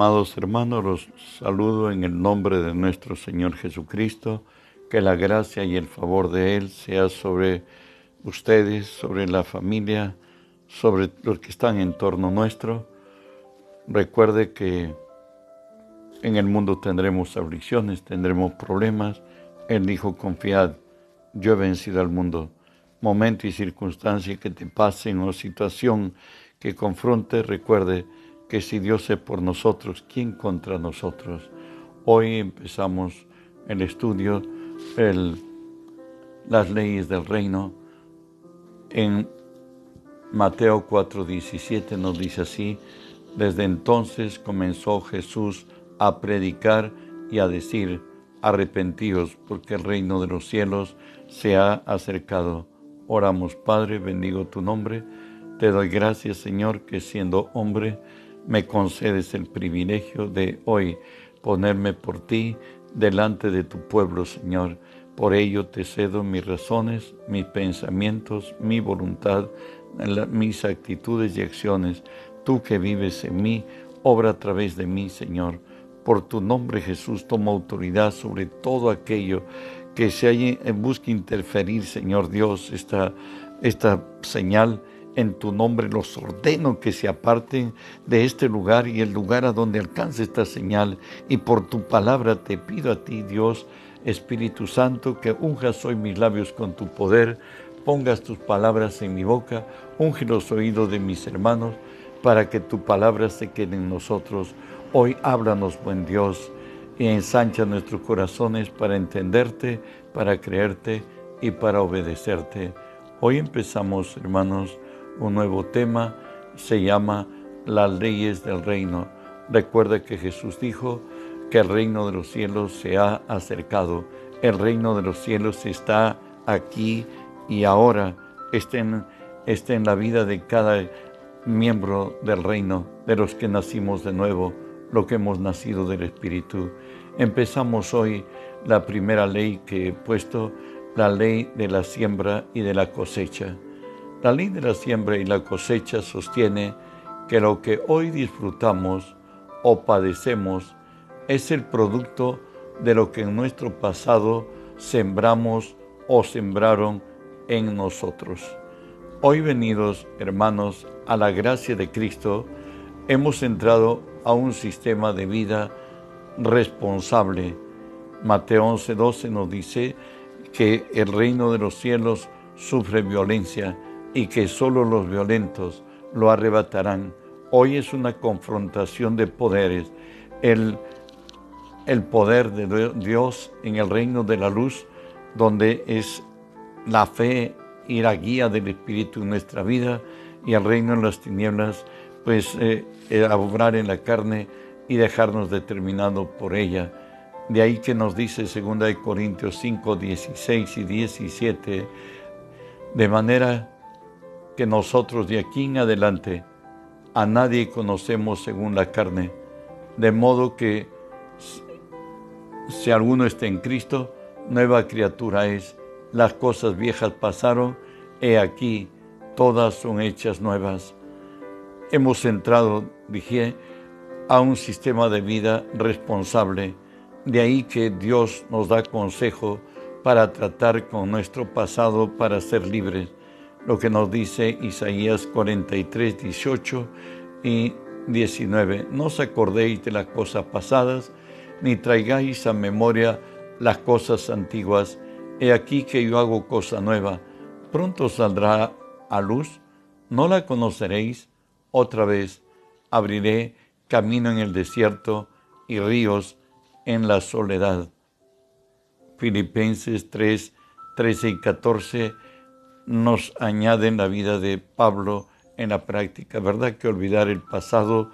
Amados hermanos, los saludo en el nombre de nuestro Señor Jesucristo. Que la gracia y el favor de Él sea sobre ustedes, sobre la familia, sobre los que están en torno nuestro. Recuerde que en el mundo tendremos aflicciones, tendremos problemas. Él dijo, confiad, yo he vencido al mundo. Momento y circunstancia que te pasen o situación que confronte, recuerde que si Dios es por nosotros, ¿quién contra nosotros? Hoy empezamos el estudio, las leyes del reino. En Mateo 4:17 nos dice así, desde entonces comenzó Jesús a predicar y a decir, arrepentíos porque el reino de los cielos se ha acercado. Oramos, Padre, bendigo tu nombre. Te doy gracias, Señor, que siendo hombre, me concedes el privilegio de hoy ponerme por ti delante de tu pueblo, Señor. Por ello te cedo mis razones, mis pensamientos, mi voluntad, mis actitudes y acciones. Tú que vives en mí, obra a través de mí, Señor. Por tu nombre, Jesús, toma autoridad sobre todo aquello que se en busca interferir, Señor Dios, esta, esta señal en tu nombre los ordeno que se aparten de este lugar y el lugar a donde alcance esta señal. Y por tu palabra te pido a ti, Dios, Espíritu Santo, que unjas hoy mis labios con tu poder, pongas tus palabras en mi boca, unge los oídos de mis hermanos, para que tu palabra se quede en nosotros. Hoy háblanos, buen Dios, y ensancha nuestros corazones para entenderte, para creerte y para obedecerte. Hoy empezamos, hermanos, un nuevo tema, se llama las leyes del reino. Recuerda que Jesús dijo que el reino de los cielos se ha acercado, el reino de los cielos está aquí y ahora, está en, la vida de cada miembro del reino, de los que nacimos de nuevo, lo que hemos nacido del Espíritu. Empezamos hoy la primera ley que he puesto, la ley de la siembra y de la cosecha. La ley de la siembra y la cosecha sostiene que lo que hoy disfrutamos o padecemos es el producto de lo que en nuestro pasado sembramos o sembraron en nosotros. Hoy venidos, hermanos, a la gracia de Cristo, hemos entrado a un sistema de vida responsable. Mateo 11:12 nos dice que el reino de los cielos sufre violencia y que solo los violentos lo arrebatarán. Hoy es una confrontación de poderes. El, el poder de Dios en el reino de la luz, donde es la fe y la guía del Espíritu en nuestra vida, y el reino en las tinieblas, pues eh, obrar en la carne y dejarnos determinado por ella. De ahí que nos dice 2 Corintios 5, 16 y 17, de manera que nosotros de aquí en adelante a nadie conocemos según la carne, de modo que si alguno está en Cristo, nueva criatura es. Las cosas viejas pasaron, he aquí, todas son hechas nuevas. Hemos entrado, dije, a un sistema de vida responsable. De ahí que Dios nos da consejo para tratar con nuestro pasado para ser libres lo que nos dice Isaías 43, 18 y 19. No os acordéis de las cosas pasadas, ni traigáis a memoria las cosas antiguas. He aquí que yo hago cosa nueva. Pronto saldrá a luz, no la conoceréis. Otra vez abriré camino en el desierto y ríos en la soledad. Filipenses 3, 13 y 14 nos añaden la vida de Pablo en la práctica. ¿Verdad que olvidar el pasado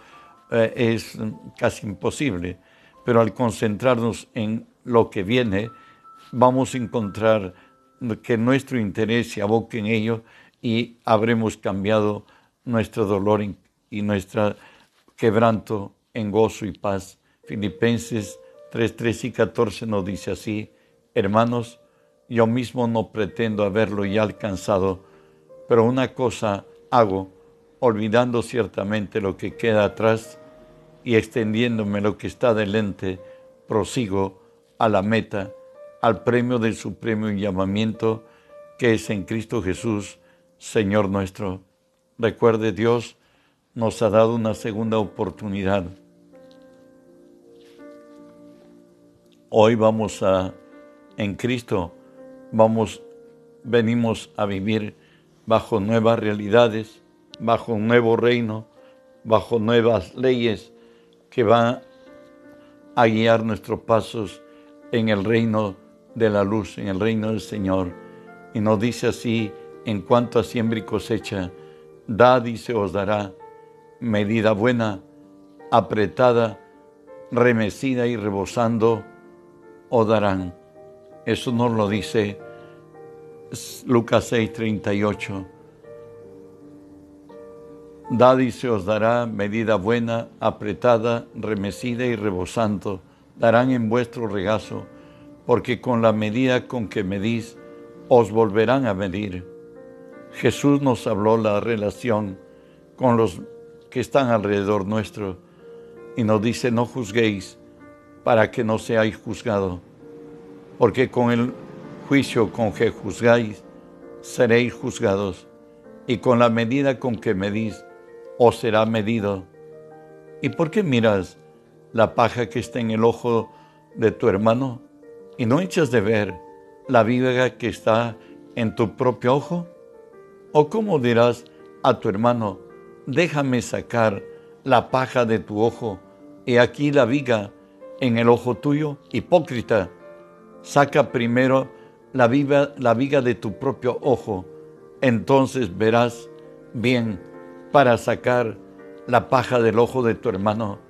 eh, es casi imposible? Pero al concentrarnos en lo que viene, vamos a encontrar que nuestro interés se aboque en ello y habremos cambiado nuestro dolor y nuestro quebranto en gozo y paz. Filipenses 3, 3 y 14 nos dice así, hermanos, yo mismo no pretendo haberlo ya alcanzado, pero una cosa hago, olvidando ciertamente lo que queda atrás y extendiéndome lo que está delante, prosigo a la meta, al premio del supremo llamamiento que es en Cristo Jesús, Señor nuestro. Recuerde, Dios nos ha dado una segunda oportunidad. Hoy vamos a, en Cristo, vamos, venimos a vivir bajo nuevas realidades, bajo un nuevo reino, bajo nuevas leyes que van a guiar nuestros pasos en el reino de la luz, en el reino del Señor. Y nos dice así, en cuanto a siembra y cosecha, da y se os dará, medida buena, apretada, remecida y rebosando, os darán. Eso nos lo dice Lucas 6, 38. Dad y se os dará medida buena, apretada, remecida y rebosando, darán en vuestro regazo, porque con la medida con que medís, os volverán a medir. Jesús nos habló la relación con los que están alrededor nuestro y nos dice, no juzguéis para que no seáis juzgados, porque con el juicio con que juzgáis, seréis juzgados, y con la medida con que medís, o será medido. ¿Y por qué miras la paja que está en el ojo de tu hermano y no echas de ver la viga que está en tu propio ojo? ¿O cómo dirás a tu hermano, déjame sacar la paja de tu ojo y aquí la viga en el ojo tuyo? Hipócrita, saca primero la viga, la viga de tu propio ojo, entonces verás bien para sacar la paja del ojo de tu hermano.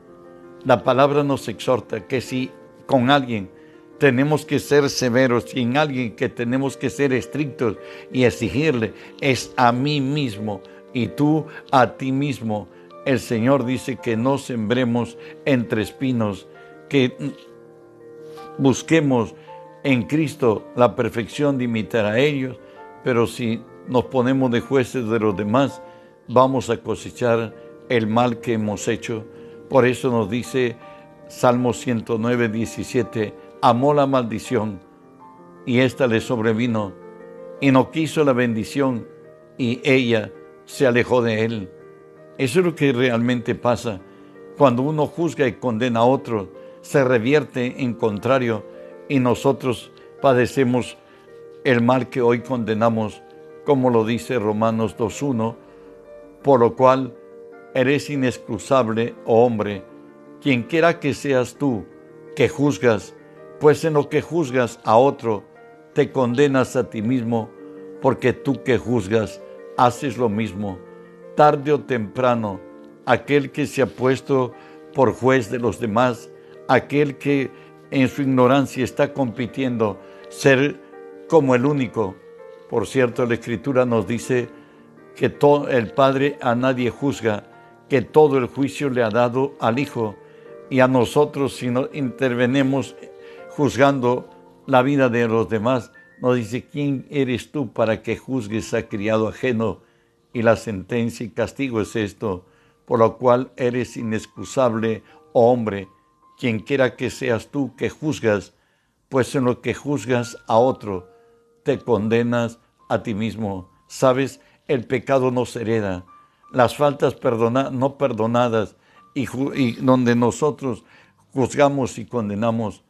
La palabra nos exhorta que si con alguien tenemos que ser severos, si en alguien que tenemos que ser estrictos y exigirle, es a mí mismo y tú a ti mismo. El Señor dice que no sembremos entre espinos, que busquemos en Cristo la perfección de imitar a ellos, pero si nos ponemos de jueces de los demás, vamos a cosechar el mal que hemos hecho. Por eso nos dice Salmo 109, 17, amó la maldición y ésta le sobrevino y no quiso la bendición y ella se alejó de él. Eso es lo que realmente pasa. Cuando uno juzga y condena a otro, se revierte en contrario y nosotros padecemos el mal que hoy condenamos, como lo dice Romanos 2.1 por lo cual eres inexcusable, oh hombre, quien quiera que seas tú, que juzgas, pues en lo que juzgas a otro, te condenas a ti mismo, porque tú que juzgas, haces lo mismo. Tarde o temprano, aquel que se ha puesto por juez de los demás, aquel que en su ignorancia está compitiendo ser como el único. Por cierto, la Escritura nos dice que el Padre a nadie juzga, que todo el juicio le ha dado al Hijo y a nosotros si no intervenemos juzgando la vida de los demás, nos dice, ¿quién eres tú para que juzgues a criado ajeno? Y la sentencia y castigo es esto, por lo cual eres inexcusable, oh hombre, quien quiera que seas tú que juzgas, pues en lo que juzgas a otro, te condenas a ti mismo. ¿Sabes? el pecado nos hereda, las faltas no perdonadas y, donde nosotros juzgamos y condenamos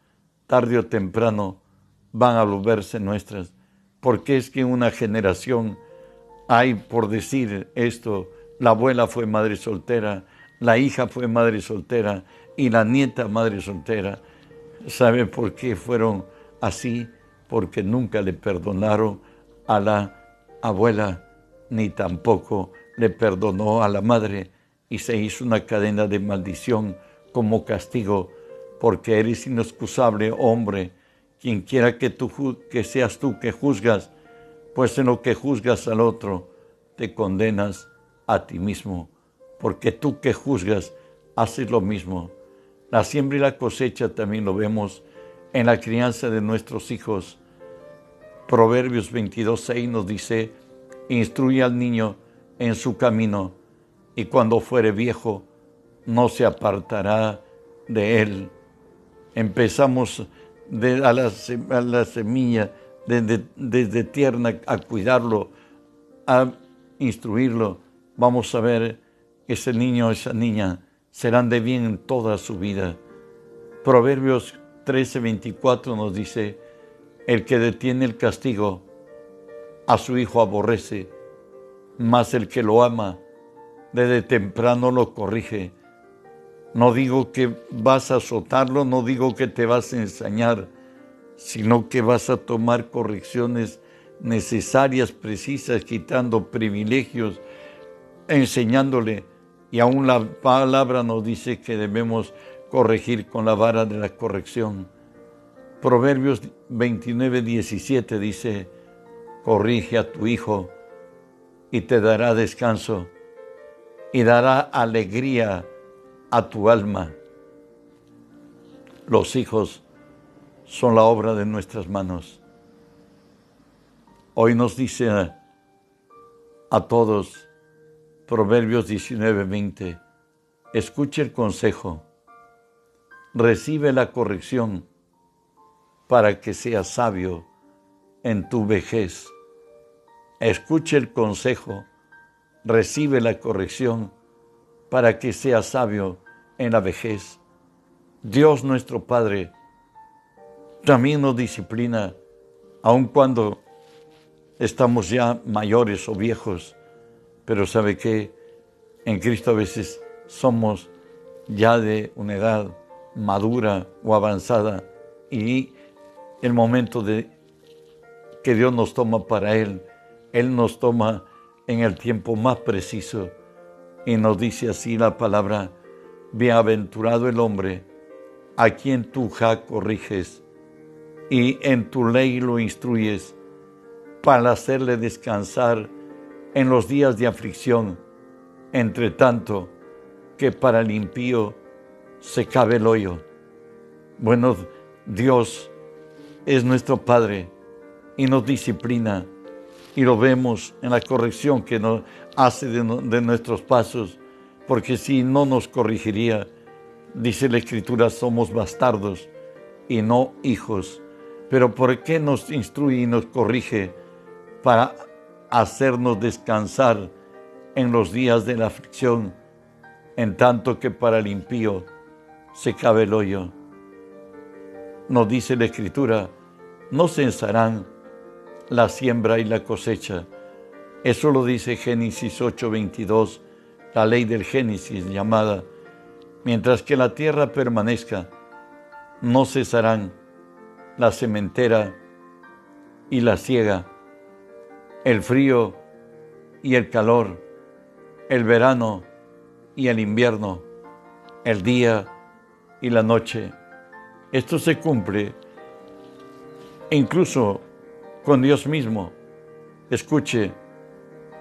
tarde o temprano van a volverse nuestras. Porque es que una generación hay por decir esto, la abuela fue madre soltera, la hija fue madre soltera y la nieta madre soltera. ¿Sabe por qué fueron así? Porque nunca le perdonaron a la abuela ni tampoco le perdonó a la madre y se hizo una cadena de maldición como castigo, porque eres inexcusable, hombre, quien quiera que, tú, que seas tú que juzgas, pues en lo que juzgas al otro, te condenas a ti mismo, porque tú que juzgas, haces lo mismo. La siembra y la cosecha también lo vemos en la crianza de nuestros hijos. Proverbios 22.6 nos dice, instruye al niño en su camino, y cuando fuere viejo, no se apartará de él. Empezamos de, a, la, semilla desde, desde tierna a cuidarlo, a instruirlo. Vamos a ver ese niño, esa niña serán de bien en toda su vida. Proverbios 13:24 nos dice, el que detiene el castigo a su hijo aborrece, mas el que lo ama desde temprano lo corrige. No digo que vas a azotarlo, no digo que te vas a ensañar, sino que vas a tomar correcciones necesarias, precisas, quitando privilegios, enseñándole. Y aún la palabra nos dice que debemos corregir con la vara de la corrección. Proverbios 29, 17 dice, corrige a tu hijo y te dará descanso y dará alegría a tu alma. Los hijos son la obra de nuestras manos. Hoy nos dice a, todos, Proverbios 19, 20, escuche el consejo, recibe la corrección para que seas sabio en tu vejez. Escuche el consejo, recibe la corrección para que seas sabio en la vejez. Dios nuestro Padre también nos disciplina, aun cuando estamos ya mayores o viejos, pero sabe que en Cristo a veces somos ya de una edad madura o avanzada y el momento de que Dios nos toma para Él, Él nos toma en el tiempo más preciso y nos dice así la palabra, bienaventurado el hombre a quien tú ja corriges y en tu ley lo instruyes para hacerle descansar en los días de aflicción, entre tanto que para el impío se cabe el hoyo. Bueno, Dios es nuestro Padre y nos disciplina y lo vemos en la corrección que nos hace de, nuestros pasos, porque si no nos corrigiría, dice la Escritura, somos bastardos y no hijos pero ¿por qué nos instruye y nos corrige para hacernos descansar en los días de la aflicción, en tanto que para el impío se cabe el hoyo? Nos dice la Escritura, no censarán la siembra y la cosecha. Eso lo dice Génesis 8:22, la ley del Génesis llamada, mientras que la tierra permanezca, no cesarán la cementera y la ciega, el frío y el calor, el verano y el invierno, el día y la noche. Esto se cumple incluso con Dios mismo. Escuche,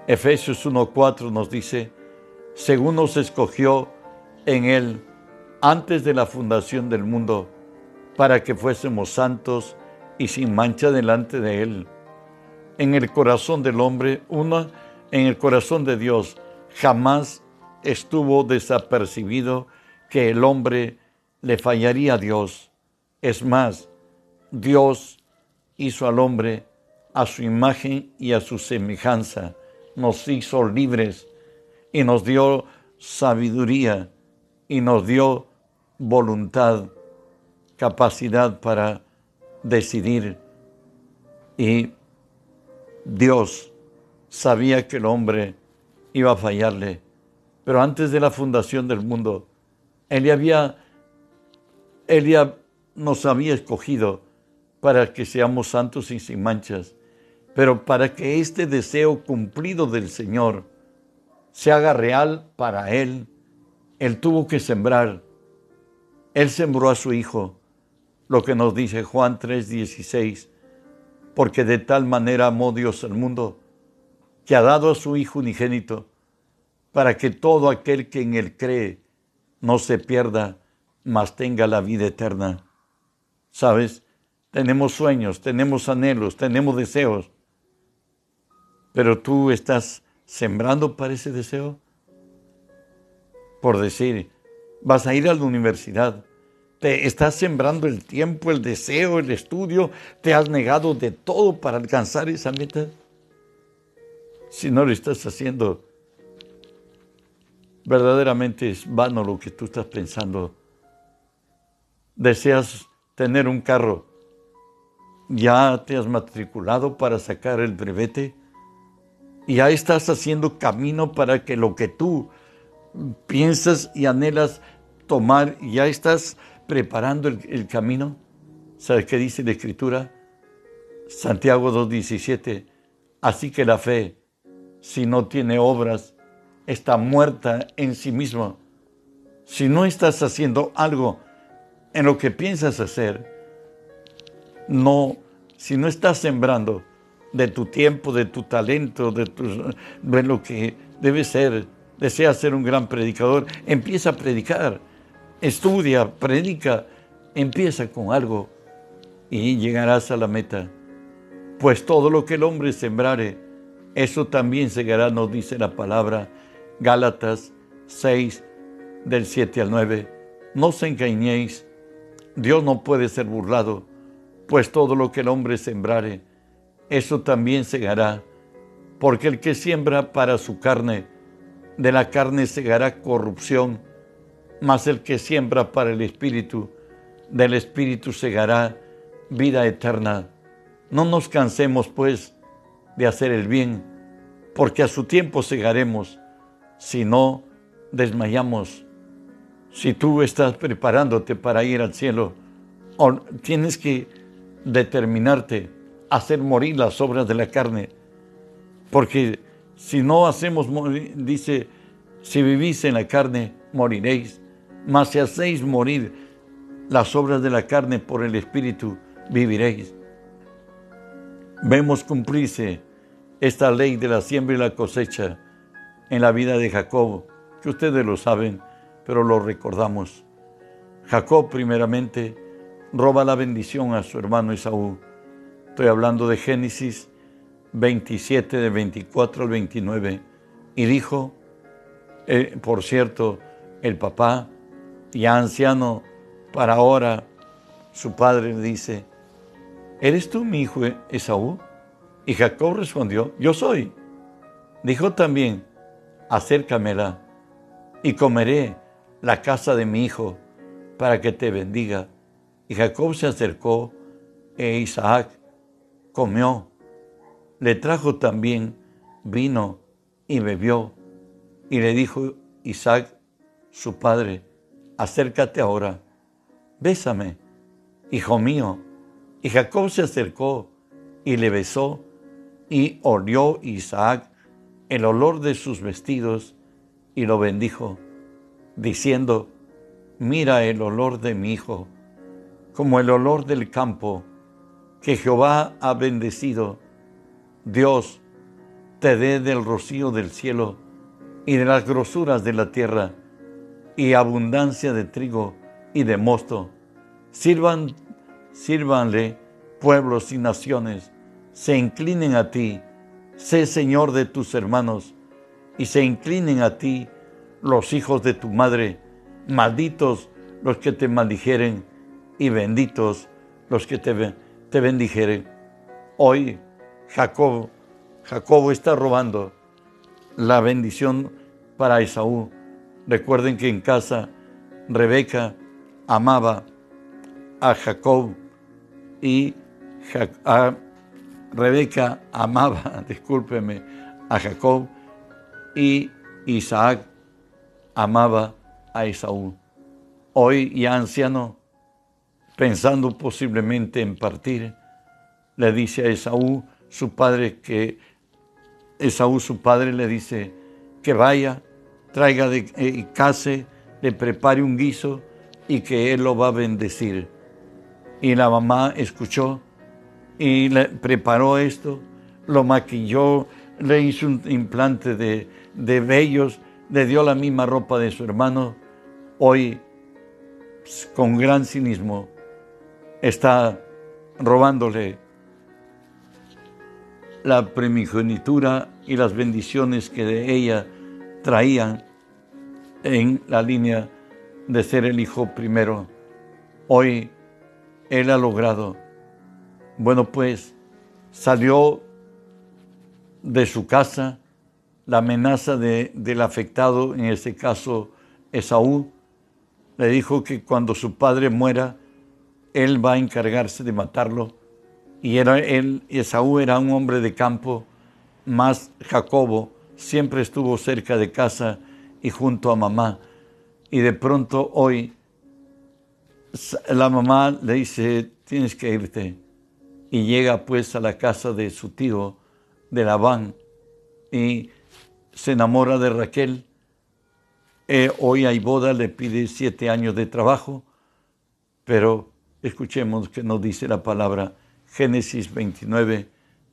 Efesios 1.4 nos dice, según nos escogió en Él antes de la fundación del mundo, para que fuésemos santos y sin mancha delante de Él. En el corazón del hombre, una, en el corazón de Dios, jamás estuvo desapercibido que el hombre le fallaría a Dios. Es más, Dios hizo al hombre a su imagen y a su semejanza, nos hizo libres y nos dio sabiduría y nos dio voluntad capacidad para decidir y Dios sabía que el hombre iba a fallarle, pero antes de la fundación del mundo, Él ya nos había escogido para que seamos santos y sin manchas, pero para que este deseo cumplido del Señor se haga real para Él, Él tuvo que sembrar, Él sembró a su Hijo, lo que nos dice Juan 3:16, porque de tal manera amó Dios al mundo, que ha dado a su Hijo unigénito, para que todo aquel que en Él cree no se pierda, mas tenga la vida eterna. ¿Sabes? Tenemos sueños, tenemos anhelos, tenemos deseos, pero tú estás sembrando para ese deseo. Por decir, vas a ir a la universidad, te estás sembrando el tiempo, el deseo, el estudio, te has negado de todo para alcanzar esa meta. Si no lo estás haciendo, verdaderamente es vano lo que tú estás pensando. Deseas tener un carro, ya te has matriculado para sacar el brevete, ya estás haciendo camino para que lo que tú piensas y anhelas tomar, ya estás preparando el, camino. ¿Sabes qué dice la Escritura? Santiago 2.17. Así que la fe, si no tiene obras, está muerta en sí misma. Si no estás haciendo algo en lo que piensas hacer, no, si no estás sembrando de tu tiempo, de tu talento, de, de lo que debe ser, deseas ser un gran predicador, empieza a predicar estudia, predica, empieza con algo y llegarás a la meta. Pues todo lo que el hombre sembrare, eso también segará, nos dice la palabra Gálatas 6, del 7 al 9. No os engañéis, Dios no puede ser burlado, pues todo lo que el hombre sembrare, eso también segará, porque el que siembra para su carne, de la carne segará corrupción, mas el que siembra para el Espíritu, del Espíritu segará vida eterna. No nos cansemos, pues, de hacer el bien, porque a su tiempo segaremos, si no desmayamos. Si tú estás preparándote para ir al cielo, tienes que determinarte a hacer morir las obras de la carne, porque si no hacemos morir, dice, si vivís en la carne, moriréis mas si hacéis morir las obras de la carne por el Espíritu, viviréis. Vemos cumplirse esta ley de la siembra y la cosecha en la vida de Jacob, que ustedes lo saben, pero lo recordamos. Jacob primeramente roba la bendición a su hermano Esaú. Estoy hablando de Génesis 27, de 24 al 29. Y dijo, eh, por cierto, el papá ya anciano para ahora, su padre le dice, ¿eres tú mi hijo Esaú? Y Jacob respondió, yo soy. Dijo también, acércamela y comeré la casa de mi hijo para que te bendiga. Y Jacob se acercó e Isaac comió. Le trajo también vino y bebió. Y le dijo Isaac, su padre, acércate ahora, bésame, hijo mío. Y Jacob se acercó y le besó, y olió Isaac el olor de sus vestidos y lo bendijo, diciendo, mira el olor de mi hijo, como el olor del campo que Jehová ha bendecido. Dios te dé del rocío del cielo y de las grosuras de la tierra y abundancia de trigo y de mosto. Sirvan, sírvanle pueblos y naciones, se inclinen a ti, sé Señor de tus hermanos, y se inclinen a ti los hijos de tu madre, malditos los que te maldijeren, y benditos los que te, te bendijeren. Hoy Jacob, Jacobo está robando la bendición para Esaú Recuerden que en casa Rebeca amaba a Jacob y Rebeca amaba, discúlpeme, a Jacob y Isaac amaba a Esaú. Hoy ya anciano, pensando posiblemente en partir, le dice a Esaú, su padre, que Esaú, su padre, le dice que vaya traiga de eh, case, le prepare un guiso y que él lo va a bendecir. Y la mamá escuchó y le preparó esto, lo maquilló, le hizo un implante de, de vellos, le dio la misma ropa de su hermano. Hoy, con gran cinismo, está robándole la primogenitura y las bendiciones que de ella traían en la línea de ser el hijo primero. Hoy él ha logrado. Bueno, pues salió de su casa la amenaza del afectado, en este caso Esaú, le dijo que cuando su padre muera, él va a encargarse de matarlo. Y era él, Esaú era un hombre de campo, más Jacobo siempre estuvo cerca de casa y junto a mamá. Y de pronto hoy la mamá le dice, tienes que irte. Y llega pues a la casa de su tío, de Labán, y se enamora de Raquel. Eh, hoy hay boda, le pide siete años de trabajo, pero escuchemos que nos dice la palabra Génesis 29,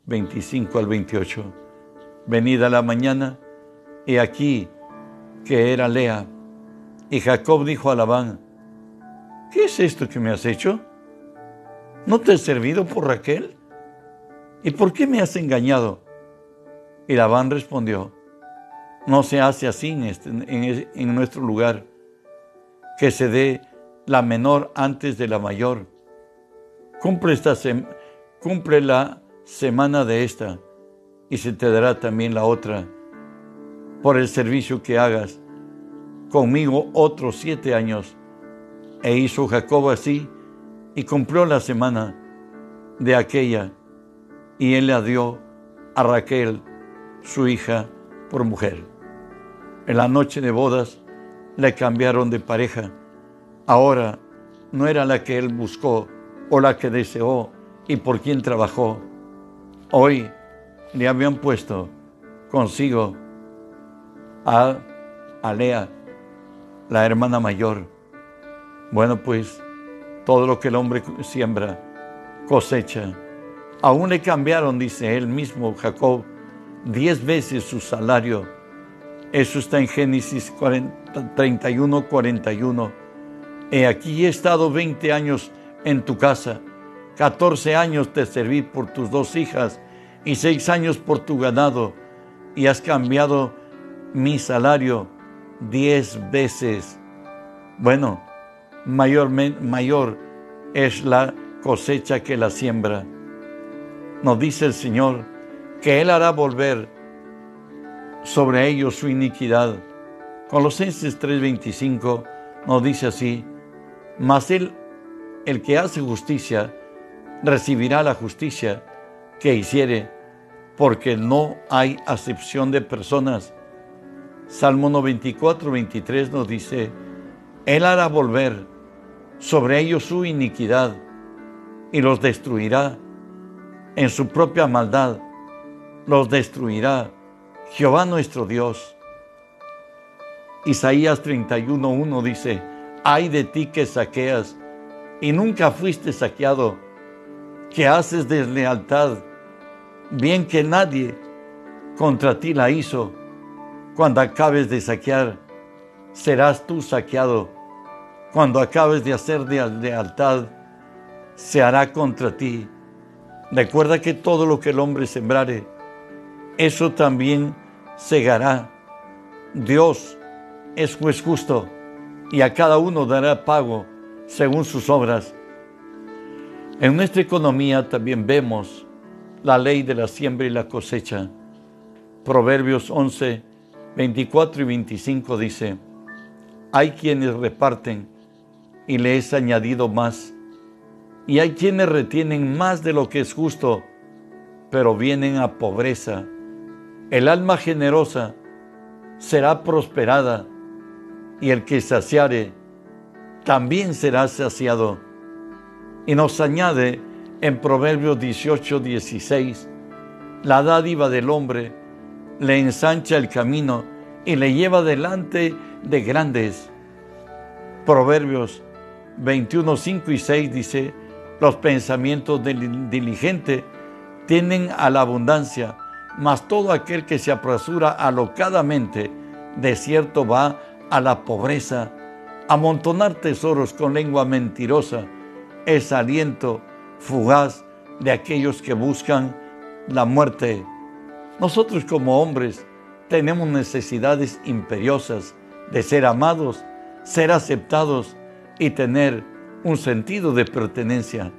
25 al 28. Venida la mañana, y aquí que era Lea, y Jacob dijo a Labán, ¿qué es esto que me has hecho? ¿No te he servido por Raquel? ¿Y por qué me has engañado? Y Labán respondió, no se hace así en, este, nuestro lugar, que se dé la menor antes de la mayor. Cumple, esta cumple la semana de esta y se te dará también la otra por el servicio que hagas conmigo otros siete años. E hizo Jacob así y cumplió la semana de aquella y él le dio a Raquel, su hija, por mujer. En la noche de bodas le cambiaron de pareja. Ahora no era la que él buscó o la que deseó y por quien trabajó. Hoy le habían puesto consigo a Alea, la hermana mayor. Bueno, pues todo lo que el hombre siembra, cosecha. Aún le cambiaron, dice él mismo, Jacob, diez veces su salario. Eso está en Génesis 31, 41. He aquí he estado 20 años en tu casa, 14 años te serví por tus dos hijas y seis años por tu ganado, y has cambiado mi salario diez veces. Bueno, mayor, mayor es la cosecha que la siembra. Nos dice el Señor que Él hará volver sobre ellos su iniquidad. Colosenses 3:25 nos dice así, mas Él, el que hace justicia, recibirá la justicia que hiciere, porque no hay acepción de personas. Salmo 94, 23 nos dice, Él hará volver sobre ellos su iniquidad y los destruirá en su propia maldad, los destruirá Jehová nuestro Dios. Isaías 31.1 dice, ay de ti que saqueas y nunca fuiste saqueado, que haces deslealtad, bien que nadie contra ti la hizo. Cuando acabes de saquear, serás tú saqueado. Cuando acabes de hacer deslealtad, se hará contra ti. Recuerda que todo lo que el hombre sembrare, eso también segará. Dios es juez justo y a cada uno dará pago según sus obras. En nuestra economía también vemos la ley de la siembra y la cosecha. Proverbios 11, 24 y 25 dice, hay quienes reparten y le es añadido más, y hay quienes retienen más de lo que es justo, pero vienen a pobreza el alma generosa será prosperada y el que saciare también será saciado. Y nos añade en Proverbios 18, 16, la dádiva del hombre le ensancha el camino y le lleva delante de grandes. Proverbios 21, 5 y 6 dice, los pensamientos del diligente tienen a la abundancia, mas todo aquel que se apresura alocadamente, de cierto va a la pobreza. Amontonar tesoros con lengua mentirosa es aliento fugaz de aquellos que buscan la muerte. Nosotros como hombres tenemos necesidades imperiosas de ser amados, ser aceptados y tener un sentido de pertenencia.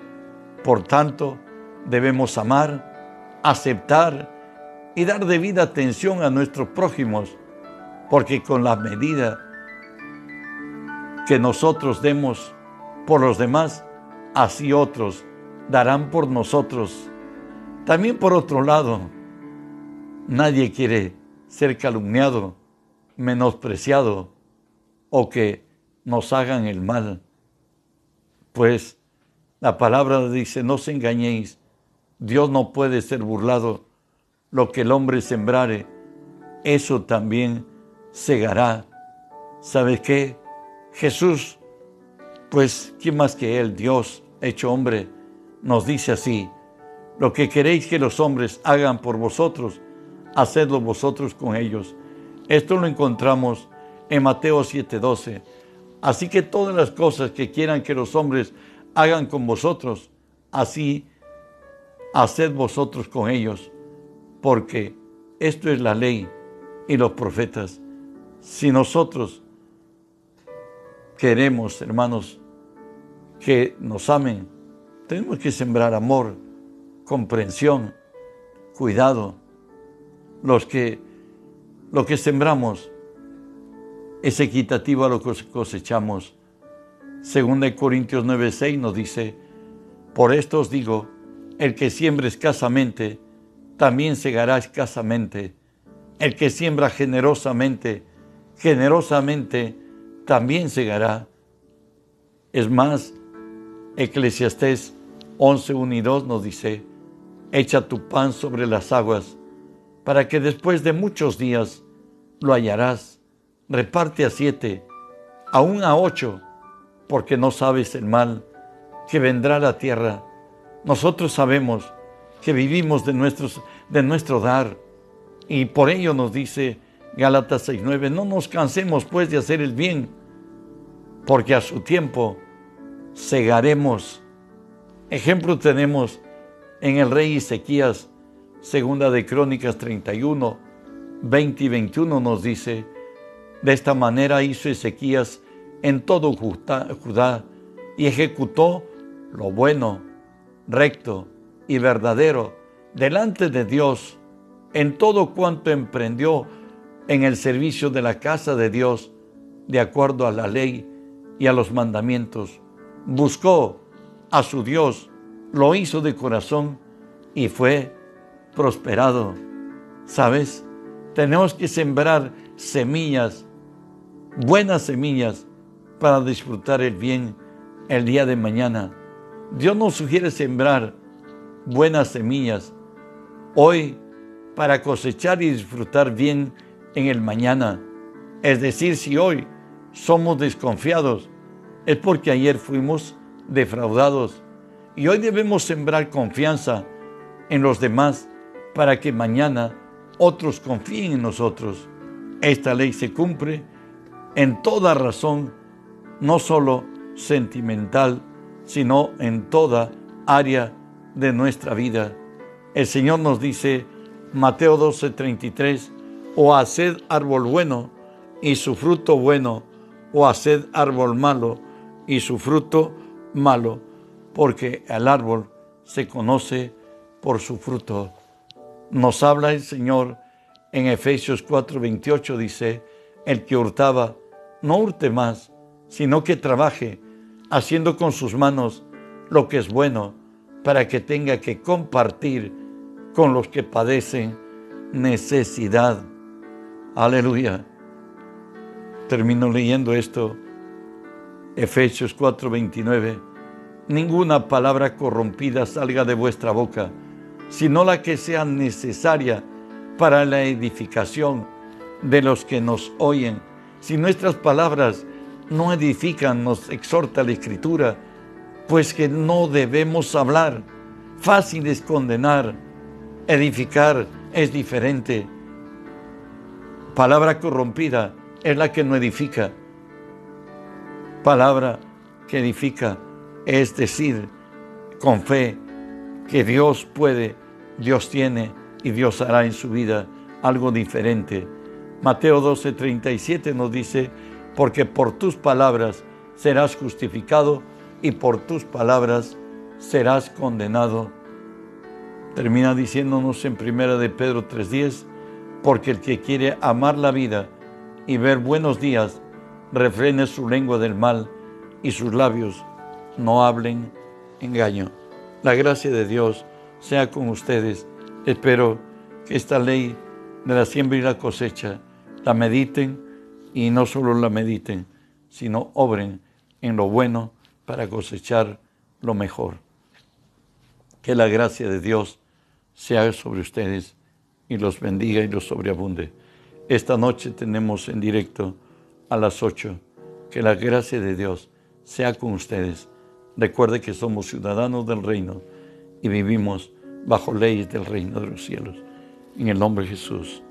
Por tanto, debemos amar, aceptar y dar debida atención a nuestros prójimos, porque con la medida que nosotros demos por los demás, así otros darán por nosotros. También por otro lado, nadie quiere ser calumniado, menospreciado o que nos hagan el mal. Pues la palabra dice, no os engañéis, Dios no puede ser burlado. Lo que el hombre sembrare, eso también segará. ¿Sabes qué? Jesús, pues, ¿quién más que Él, Dios hecho hombre, nos dice así, lo que queréis que los hombres hagan por vosotros, hacedlo vosotros con ellos. Esto lo encontramos en Mateo 7:12. Así que todas las cosas que quieran que los hombres hagan con vosotros, así haced vosotros con ellos, porque esto es la ley y los profetas. Si nosotros queremos, hermanos, que nos amen, tenemos que sembrar amor, comprensión, cuidado. Los que, lo que sembramos es equitativo a lo que cosechamos. Según de Corintios 9:6 nos dice, por esto os digo, el que siembra escasamente, también segará escasamente. El que siembra generosamente, generosamente también segará. Es más, Eclesiastés 11, 1 y 2 nos dice, echa tu pan sobre las aguas, para que después de muchos días lo hallarás reparte a siete, aún a ocho, porque no sabes el mal que vendrá a la tierra. Nosotros sabemos que vivimos de, nuestros, de nuestro dar y por ello nos dice Gálatas 6:9, no nos cansemos pues de hacer el bien, porque a su tiempo segaremos. Ejemplo tenemos en el rey Ezequías, segunda de Crónicas 31, 20 y 21 nos dice, de esta manera hizo Ezequías en todo Judá y ejecutó lo bueno, recto y verdadero delante de Dios en todo cuanto emprendió en el servicio de la casa de Dios, de acuerdo a la ley y a los mandamientos. Buscó a su Dios, lo hizo de corazón y fue prosperado. ¿Sabes? Tenemos que sembrar semillas buenas semillas para disfrutar el bien el día de mañana. Dios nos sugiere sembrar buenas semillas hoy para cosechar y disfrutar bien en el mañana. Es decir, si hoy somos desconfiados, es porque ayer fuimos defraudados y hoy debemos sembrar confianza en los demás para que mañana otros confíen en nosotros. Esta ley se cumple en toda razón, no solo sentimental, sino en toda área de nuestra vida. El Señor nos dice, Mateo 12:33, o haced árbol bueno y su fruto bueno, o haced árbol malo y su fruto malo, porque el árbol se conoce por su fruto. Nos habla el Señor en Efesios 4:28, dice, el que hurtaba, no hurte más, sino que trabaje haciendo con sus manos lo que es bueno para que tenga que compartir con los que padecen necesidad. Aleluya. Termino leyendo esto. Efesios 4:29. Ninguna palabra corrompida salga de vuestra boca, sino la que sea necesaria para la edificación de los que nos oyen si nuestras palabras no edifican, nos exhorta la Escritura, pues que no debemos hablar. Fácil es condenar, edificar es diferente. Palabra corrompida es la que no edifica. Palabra que edifica es decir, con fe, que Dios puede, Dios tiene y Dios hará en su vida algo diferente Mateo 12, 37 nos dice, porque por tus palabras serás justificado y por tus palabras serás condenado. Termina diciéndonos en primera de Pedro 3:10, porque el que quiere amar la vida y ver buenos días, refrene su lengua del mal y sus labios no hablen engaño. La gracia de Dios sea con ustedes. Espero que esta ley de la siembra y la cosecha la mediten y no solo la mediten, sino obren en lo bueno para cosechar lo mejor. Que la gracia de Dios sea sobre ustedes y los bendiga y los sobreabunde. Esta noche tenemos en directo a las 8. Que la gracia de Dios sea con ustedes. Recuerde que somos ciudadanos del reino y vivimos bajo leyes del reino de los cielos. En el nombre de Jesús.